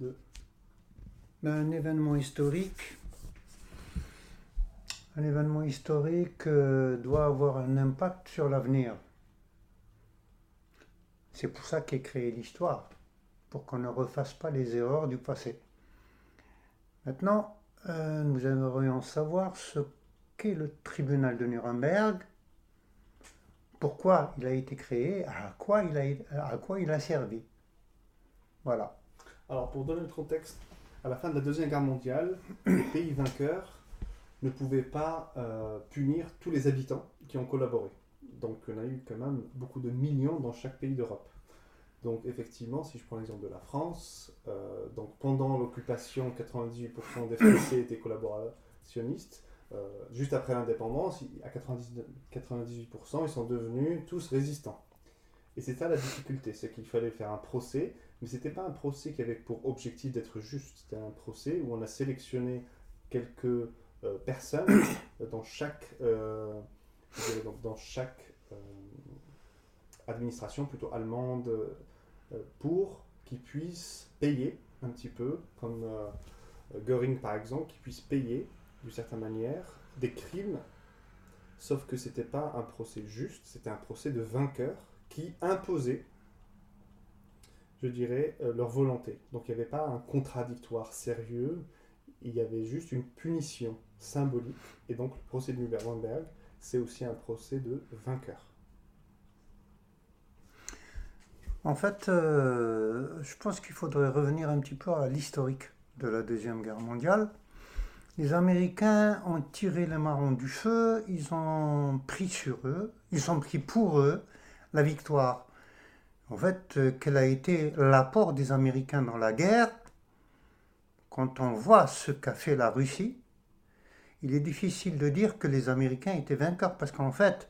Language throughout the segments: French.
2. Un événement historique. Un événement historique euh, doit avoir un impact sur l'avenir. C'est pour ça qu'est créée l'histoire, pour qu'on ne refasse pas les erreurs du passé. Maintenant, euh, nous aimerions savoir ce qu'est le tribunal de Nuremberg, pourquoi il a été créé, à quoi il a, à quoi il a servi. Voilà. Alors, pour donner le contexte, à la fin de la Deuxième Guerre mondiale, les pays vainqueurs ne pouvaient pas euh, punir tous les habitants qui ont collaboré. Donc, on a eu quand même beaucoup de millions dans chaque pays d'Europe. Donc, effectivement, si je prends l'exemple de la France, euh, donc pendant l'occupation, 98% des Français étaient collaborationnistes. Euh, juste après l'indépendance, à 98%, ils sont devenus tous résistants. Et c'est ça la difficulté, c'est qu'il fallait faire un procès, mais ce n'était pas un procès qui avait pour objectif d'être juste, c'était un procès où on a sélectionné quelques euh, personnes dans chaque, euh, dans chaque administration, plutôt allemande, pour qu'ils puissent payer un petit peu, comme Göring par exemple, qui puisse payer d'une certaine manière, des crimes, sauf que c'était pas un procès juste, c'était un procès de vainqueurs qui imposaient, je dirais, euh, leur volonté. Donc il n'y avait pas un contradictoire sérieux, il y avait juste une punition symbolique. Et donc le procès de Nuremberg, c'est aussi un procès de vainqueurs. En fait, euh, je pense qu'il faudrait revenir un petit peu à l'historique de la Deuxième Guerre mondiale. Les Américains ont tiré les marrons du feu, ils ont pris sur eux, ils ont pris pour eux la victoire. En fait, euh, quel a été l'apport des Américains dans la guerre? Quand on voit ce qu'a fait la Russie, il est difficile de dire que les Américains étaient vainqueurs parce qu'en fait,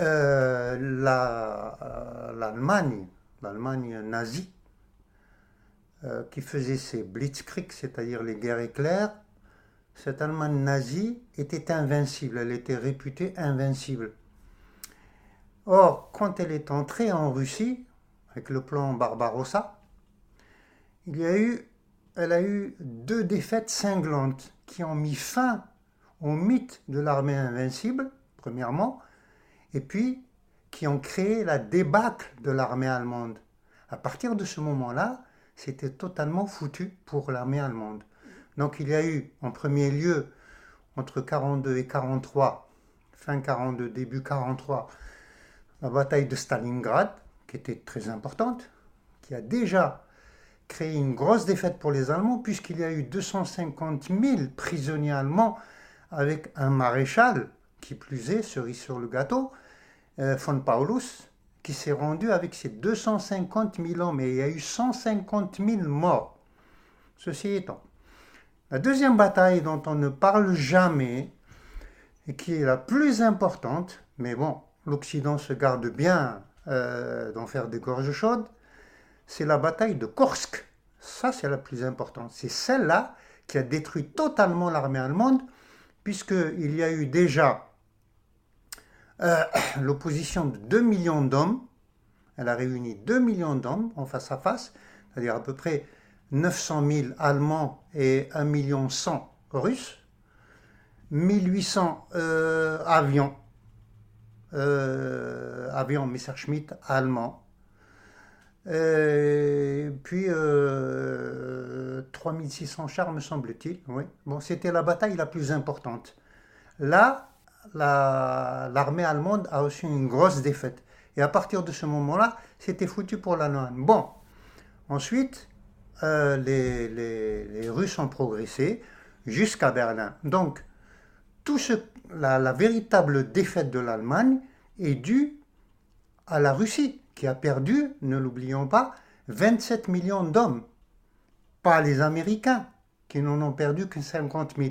euh, euh, l'Allemagne, l'Allemagne nazie, qui faisait ses blitzkrieg, c'est-à-dire les guerres éclairs, cette Allemagne nazie était invincible, elle était réputée invincible. Or, quand elle est entrée en Russie, avec le plan Barbarossa, il y a eu, elle a eu deux défaites cinglantes qui ont mis fin au mythe de l'armée invincible, premièrement, et puis qui ont créé la débâcle de l'armée allemande. À partir de ce moment-là, c'était totalement foutu pour l'armée allemande. Donc il y a eu en premier lieu, entre 42 et 43, fin 42, début 43, la bataille de Stalingrad, qui était très importante, qui a déjà créé une grosse défaite pour les Allemands, puisqu'il y a eu 250 000 prisonniers allemands avec un maréchal, qui plus est, cerise sur le gâteau, euh, von Paulus, qui s'est rendu avec ses 250 000 hommes, et il y a eu 150 000 morts. Ceci étant, la deuxième bataille dont on ne parle jamais, et qui est la plus importante, mais bon, l'Occident se garde bien euh, d'en faire des gorges chaudes, c'est la bataille de Kursk. Ça, c'est la plus importante. C'est celle-là qui a détruit totalement l'armée allemande, puisqu'il y a eu déjà euh, l'opposition de 2 millions d'hommes. Elle a réuni 2 millions d'hommes en face à face, c'est-à-dire à peu près 900 000 Allemands et 1 million 100 Russes, 1800 euh, avions, euh, avions Messerschmitt allemands, et puis 3600 euh, chars, me semble-t-il. Oui. Bon, c'était la bataille la plus importante. Là, l'armée allemande a reçu une grosse défaite. Et à partir de ce moment-là, c'était foutu pour l'Allemagne. Bon, ensuite, euh, les, Russes ont progressé jusqu'à Berlin. Donc, la, véritable défaite de l'Allemagne est due à la Russie, qui a perdu, ne l'oublions pas, 27 millions d'hommes. Pas les Américains, qui n'en ont perdu que 50 000.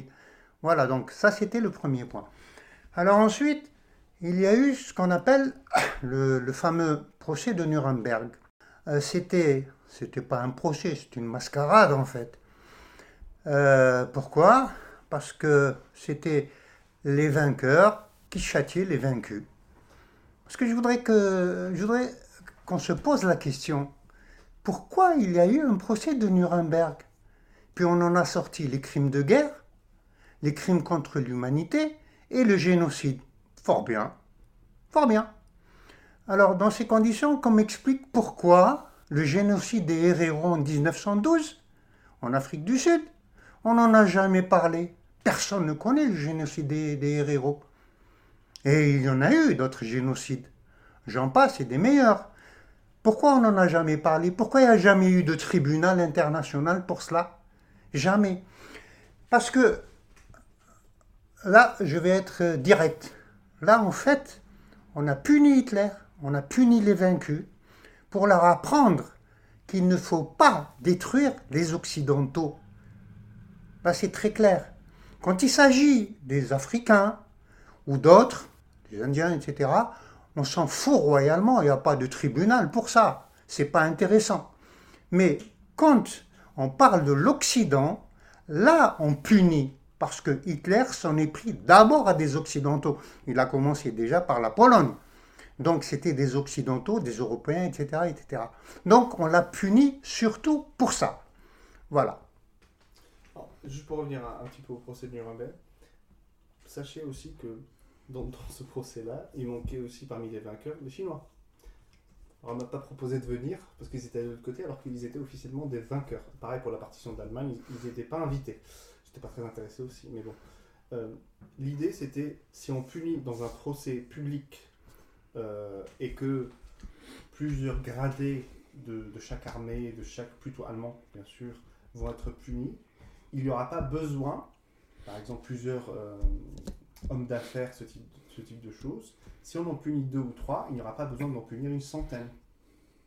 Voilà, donc ça c'était le premier point. Alors ensuite, il y a eu ce qu'on appelle le, fameux procès de Nuremberg. Euh, c'était c'était pas un procès, c'est une mascarade en fait. Euh, pourquoi? Parce que c'était les vainqueurs qui châtiaient les vaincus. Parce que je voudrais qu'on se pose la question pourquoi il y a eu un procès de Nuremberg? Puis on en a sorti les crimes de guerre, les crimes contre l'humanité et le génocide. Fort bien. Fort bien. Alors, dans ces conditions, qu'on m'explique pourquoi le génocide des Herero en 1912, en Afrique du Sud, on n'en a jamais parlé. Personne ne connaît le génocide des, des Et il y en a eu d'autres génocides. J'en passe et des meilleurs. Pourquoi on n'en a jamais parlé? Pourquoi il n'y a jamais eu de tribunal international pour cela? Jamais. Parce que là, je vais être direct. Là, en fait, on a puni Hitler, on a puni les vaincus pour leur apprendre qu'il ne faut pas détruire les Occidentaux. Là, c'est très clair. Quand il s'agit des Africains ou d'autres, des Indiens, etc., on s'en fout royalement, il n'y a pas de tribunal pour ça. C'est pas intéressant. Mais quand on parle de l'Occident, là, on punit parce que Hitler s'en est pris d'abord à des Occidentaux. Il a commencé déjà par la Pologne. Donc c'était des Occidentaux, des Européens, etc. etc. Donc on l'a puni surtout pour ça. Voilà. juste pour revenir un, petit peu au procès de Nuremberg, sachez aussi que dans, ce procès-là, il manquait aussi parmi les vainqueurs les Chinois. Alors on m'a pas proposé de venir parce qu'ils étaient de l'autre côté alors qu'ils étaient officiellement des vainqueurs. Pareil pour la partition d'Allemagne, ils n'étaient pas invités. J'étais pas très intéressé aussi, mais bon. Euh, l'idée c'était si on punit dans un procès public euh, et que plusieurs gradés de, chaque armée, de chaque, plutôt allemand bien sûr, vont être punis, il n'y aura pas besoin, par exemple plusieurs euh, hommes d'affaires, ce type, ce type de choses, si on en punit deux ou trois, il n'y aura pas besoin d'en punir une centaine,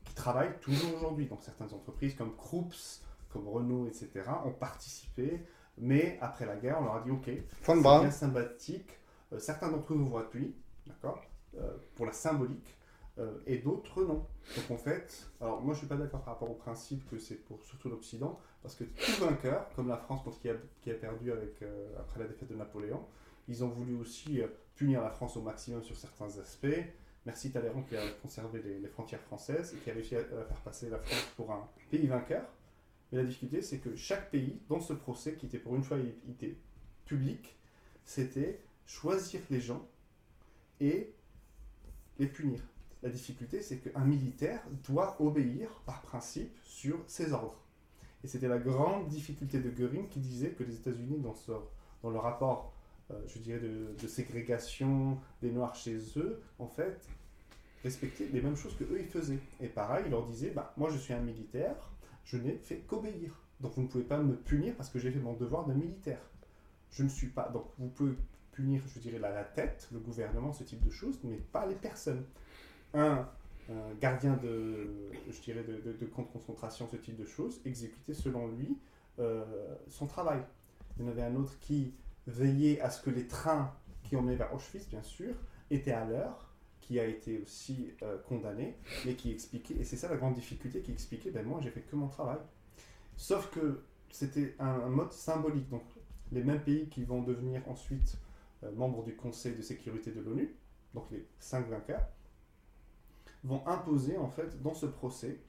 qui travaillent toujours aujourd'hui. Donc certaines entreprises comme Krups, comme Renault, etc., ont participé, mais après la guerre, on leur a dit, ok, c'est bien sympathique, euh, certains d'entre nous vont être punis, d'accord euh, pour la symbolique, euh, et d'autres non. Donc en fait, alors moi je suis pas d'accord par rapport au principe que c'est pour surtout l'Occident, parce que tout vainqueur, comme la France qui a, qui a perdu avec, après la défaite de Napoléon, ils ont voulu aussi punir la France au maximum sur certains aspects. Merci Talleyrand qui a conservé les, frontières françaises et qui a réussi à, faire passer la France pour un pays vainqueur. Mais la difficulté, c'est que chaque pays, dans ce procès qui était pour une fois public, c'était choisir les gens et les punir. La difficulté, c'est qu'un militaire doit obéir par principe sur ses ordres. Et c'était la grande difficulté de Göring qui disait que les États-Unis, dans, dans le rapport, euh, je dirais, de, ségrégation des Noirs chez eux, en fait, respectaient les mêmes choses que eux ils faisaient. Et pareil, il leur disait, bah, moi je suis un militaire, je n'ai fait qu'obéir. Donc vous ne pouvez pas me punir parce que j'ai fait mon devoir de militaire. Je ne suis pas. Donc vous pouvez punir, je dirais, la, tête, le gouvernement, ce type de choses, mais pas les personnes. Un, gardien de, je dirais, de, de, camp de concentration, ce type de choses, exécutait selon lui euh, son travail. Il y en avait un autre qui veillait à ce que les trains qui emmenaient vers Auschwitz, bien sûr, étaient à l'heure, qui a été aussi euh, condamné, mais qui expliquait, et c'est ça la grande difficulté, qui expliquait, ben moi j'ai fait que mon travail. Sauf que c'était un, mode symbolique, donc les mêmes pays qui vont devenir ensuite euh, membres du Conseil de sécurité de l'ONU, donc les cinq vainqueurs, vont imposer en fait dans ce procès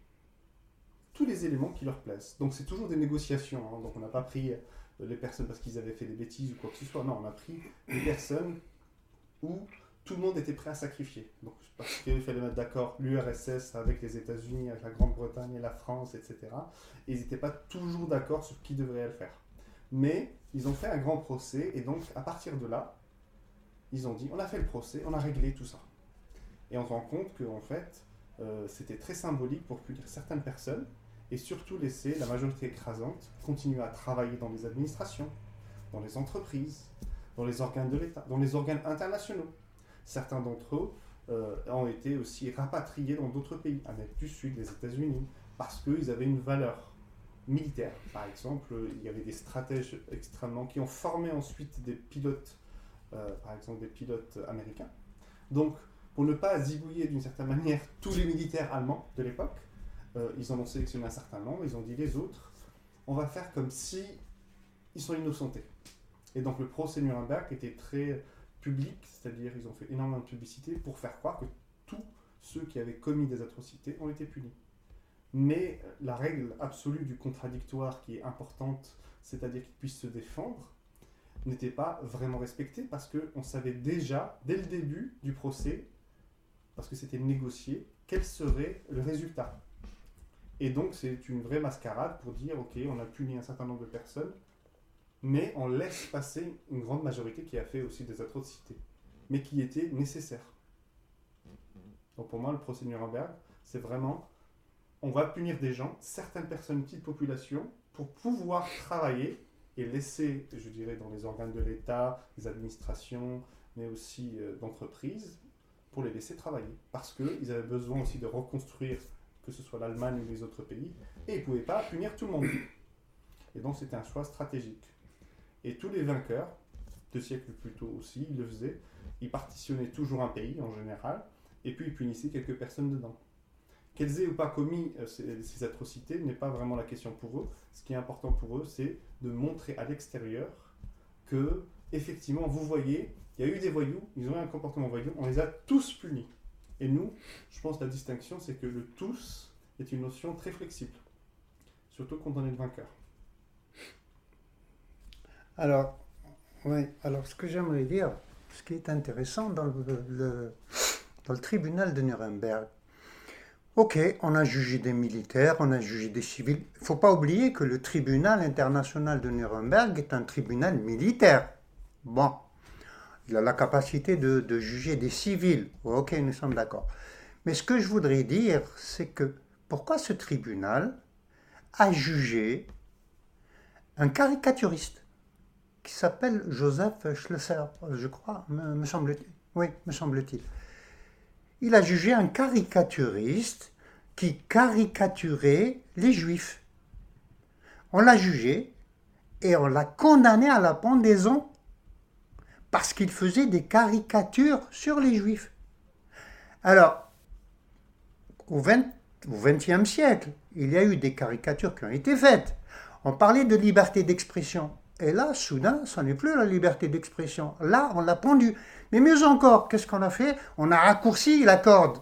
tous les éléments qui leur plaisent. Donc c'est toujours des négociations. Hein. Donc on n'a pas pris les personnes parce qu'ils avaient fait des bêtises ou quoi que ce soit. Non, on a pris des personnes où tout le monde était prêt à sacrifier. Donc parce qu'il fallait mettre d'accord l'URSS avec les États-Unis, avec la Grande-Bretagne et la France, etc. Et ils n'étaient pas toujours d'accord sur qui devrait le faire. Mais ils ont fait un grand procès et donc à partir de là, ils ont dit on a fait le procès, on a réglé tout ça. Et on se rend compte que en fait, euh, c'était très symbolique pour punir certaines personnes et surtout laisser la majorité écrasante continuer à travailler dans les administrations, dans les entreprises, dans les organes de l'État, dans les organes internationaux. Certains d'entre eux euh, ont été aussi rapatriés dans d'autres pays, Amérique du Sud, les États-Unis, parce qu'ils avaient une valeur militaire. Par exemple, il y avait des stratèges extrêmement qui ont formé ensuite des pilotes euh, par exemple des pilotes américains. Donc, pour ne pas zigouiller d'une certaine manière tous les militaires allemands de l'époque, euh, ils en ont sélectionné un certain nombre, ils ont dit les autres, on va faire comme si ils sont innocentés. Et donc le procès Nuremberg était très public, c'est-à-dire ils ont fait énormément de publicité pour faire croire que tous ceux qui avaient commis des atrocités ont été punis. Mais la règle absolue du contradictoire qui est importante, c'est-à-dire qu'il puisse se défendre, n'était pas vraiment respectée parce qu'on savait déjà, dès le début du procès, parce que c'était négocié, quel serait le résultat. Et donc c'est une vraie mascarade pour dire, ok, on a puni un certain nombre de personnes, mais on laisse passer une grande majorité qui a fait aussi des atrocités, mais qui étaient nécessaires. Donc pour moi, le procès Nuremberg, c'est vraiment, on va punir des gens, certaines personnes, une petite population, pour pouvoir travailler et laisser, je dirais, dans les organes de l'État, les administrations, mais aussi euh, d'entreprises, pour les laisser travailler. Parce qu'ils avaient besoin aussi de reconstruire, que ce soit l'Allemagne ou les autres pays, et ils ne pouvaient pas punir tout le monde. Et donc c'était un choix stratégique. Et tous les vainqueurs, deux siècles plus tôt aussi, ils le faisaient, ils partitionnaient toujours un pays en général, et puis ils punissaient quelques personnes dedans. Qu'elles aient ou pas commis euh, ces, atrocités n'est pas vraiment la question pour eux. Ce qui est important pour eux, c'est de montrer à l'extérieur que, effectivement, vous voyez, il y a eu des voyous, ils ont eu un comportement voyou, on les a tous punis. Et nous, je pense la distinction, c'est que le tous est une notion très flexible, surtout quand on est le vainqueur. Alors, oui, alors ce que j'aimerais dire, ce qui est intéressant dans le, dans le tribunal de Nuremberg, Ok, on a jugé des militaires, on a jugé des civils. Il ne faut pas oublier que le tribunal international de Nuremberg est un tribunal militaire. Bon, il a la capacité de, juger des civils. Ok, nous sommes d'accord. Mais ce que je voudrais dire, c'est que pourquoi ce tribunal a jugé un caricaturiste qui s'appelle Joseph Schlesser, je crois, me semble-t-il. Oui, me semble-t-il il a jugé un caricaturiste qui caricaturait les juifs. On l'a jugé et on l'a condamné à la pendaison parce qu'il faisait des caricatures sur les juifs. Alors, au XXe siècle, il y a eu des caricatures qui ont été faites. On parlait de liberté d'expression. Et là, soudain, ce n'est plus la liberté d'expression. Là, on l'a pendu. Mais mieux encore, qu'est-ce qu'on a fait? On a raccourci la corde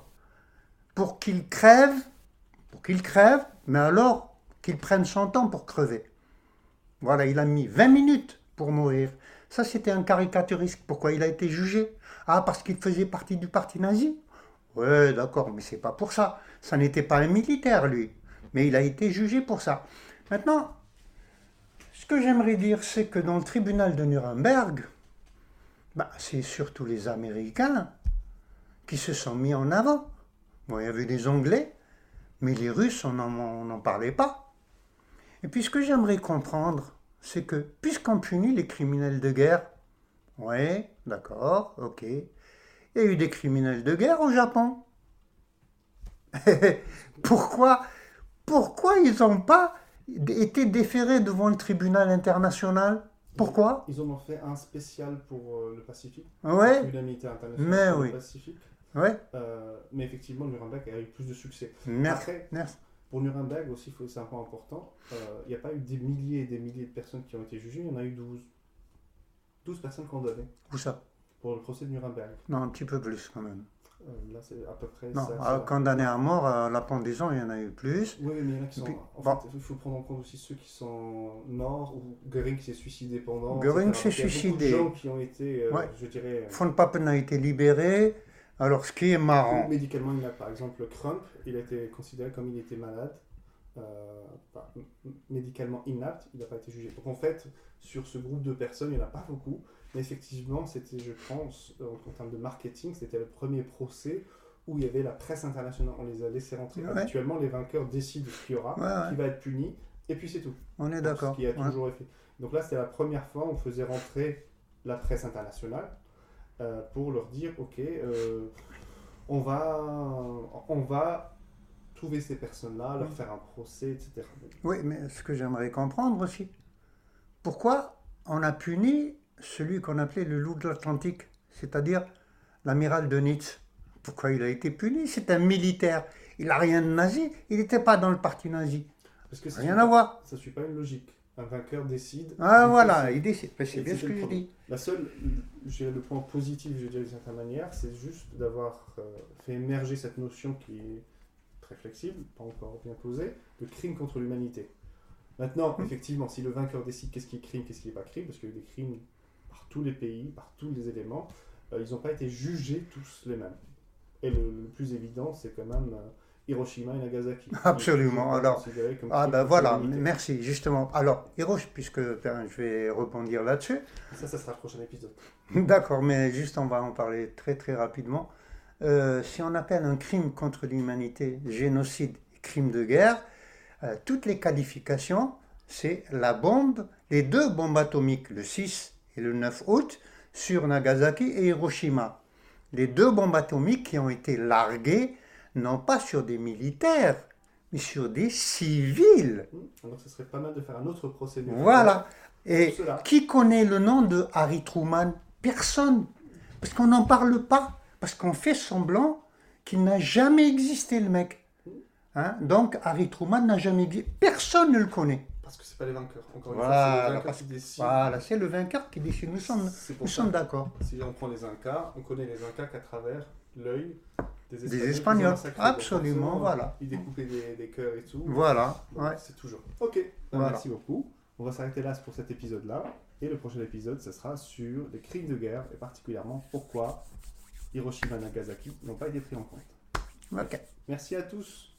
pour qu'il crève, pour qu'il crève, mais alors qu'il prenne son temps pour crever. Voilà, il a mis 20 minutes pour mourir. Ça, c'était un caricaturiste. Pourquoi il a été jugé? Ah, parce qu'il faisait partie du parti nazi Ouais, d'accord, mais c'est pas pour ça. Ça n'était pas un militaire, lui. Mais il a été jugé pour ça. Maintenant, ce que j'aimerais dire, c'est que dans le tribunal de Nuremberg, bah, c'est surtout les Américains qui se sont mis en avant. Bon, il y avait des Anglais, mais les Russes, on n'en parlait pas. Et puis ce que j'aimerais comprendre, c'est que puisqu'on punit les criminels de guerre, oui, d'accord, ok, il y a eu des criminels de guerre au Japon. pourquoi, pourquoi ils n'ont pas été déférés devant le tribunal international? Pourquoi? Ils en ont fait un spécial pour euh, le Pacifique. Ouais. Internationale mais pour oui. le Pacifique. Ouais. Euh, mais effectivement, Nuremberg a eu plus de succès. Merci. Après, Merci. Pour Nuremberg aussi, c'est un point important, euh, il n'y a pas eu des milliers et des milliers de personnes qui ont été jugées, il y en a eu 12. 12 personnes condamnées. Où ça? Pour le procès de Nuremberg. Non, un petit peu plus quand même. Euh, là, c'est à peu près. Non, ça, euh, ça- condamné à mort, à la pendaison, il y en a eu plus. Oui, mais il y en a qui sont. puis, en bon. fait, il faut prendre en compte aussi ceux qui sont morts ou Göring qui s'est suicidé pendant. Göring etc. s'est Il y a suicidé. Beaucoup de gens qui ont été, euh, Ouais. je dirais. Von Papen a été libéré. Alors, ce qui est marrant, Médicalement, il a par exemple Crump, il a été considéré comme il était malade, euh, médicalement inapte, il n'a pas été jugé. Donc en fait, sur ce groupe de personnes, il n'y en a pas beaucoup, mais effectivement, c'était, je pense, euh, en termes de marketing, c'était le premier procès où il y avait la presse internationale. On les a laissés rentrer. Ouais. Habituellement, les vainqueurs décident ce qu'il y aura, Ouais, ouais. qui va être puni, et puis c'est tout. on est Ce d'accord. qui a toujours été fait. Donc là, c'était la première fois où on faisait rentrer la presse internationale euh, pour leur dire, ok, euh, on va, on va trouver ces personnes-là, leur faire un procès, etc. Oui, mais ce que j'aimerais comprendre aussi, pourquoi on a puni celui qu'on appelait le loup de l'Atlantique, c'est-à-dire l'amiral de Nitz? Pourquoi il a été puni? C'est un militaire. Il n'a rien de nazi. Il n'était pas dans le parti nazi. Parce que ça Rien à pas- voir. Ça ne suit pas une logique. Un vainqueur décide. Ah voilà, il décide. C'est bien ce que je dis. La seule, le point positif, je dirais d'une certaine manière, c'est juste d'avoir euh, fait émerger cette notion qui est très flexible, pas encore bien posé, de crime contre l'humanité. Maintenant, Mhm. effectivement, si le vainqueur décide qu'est-ce qui est crime, qu'est-ce qui n'est pas crime, parce qu'il y a eu des crimes par tous les pays, par tous les éléments, euh, ils n'ont pas été jugés tous les mêmes. Et le, le plus évident, c'est quand même euh, Hiroshima et Nagasaki. Absolument. Alors, Ah ben voilà, merci, justement. Alors, Hirosh, puisque ben, je vais rebondir là-dessus. Ça, ça sera le prochain épisode. D'accord, mais juste on va en parler très très rapidement. Euh, si on appelle un crime contre l'humanité génocide crime de guerre, euh, toutes les qualifications, c'est la bombe, les deux bombes atomiques, le 6 et le 9 août, sur Nagasaki et Hiroshima. Les deux bombes atomiques qui ont été larguées, non pas sur des militaires, mais sur des civils. Hmm. Alors, ce serait pas mal de faire un autre procès. Voilà. Et qui connaît le nom de Harry Truman? Personne. Parce qu'on n'en parle pas. Parce qu'on fait semblant qu'il n'a jamais existé, le mec. Hein? Donc, Harry Truman n'a jamais existé. Personne ne le connaît. Parce que c'est pas les vainqueurs. Encore une Voilà, fois, c'est les vainqueurs parce qui décident. Voilà, c'est le vainqueur qui décide. Nous sommes, nous sommes d'accord. Si on prend les Incas, on connaît les Incas qu'à travers l'œil des Espagnols. Des Espagnols. Absolument, voilà. Ils découpaient des, des cœurs et tout. Voilà. Donc, ouais. C'est toujours. Ok, Voilà. merci beaucoup. On va s'arrêter là pour cet épisode-là. Et le prochain épisode, ce sera sur les crimes de guerre et particulièrement pourquoi Hiroshima et Nagasaki n'ont pas été pris en compte. Ok. Merci à tous.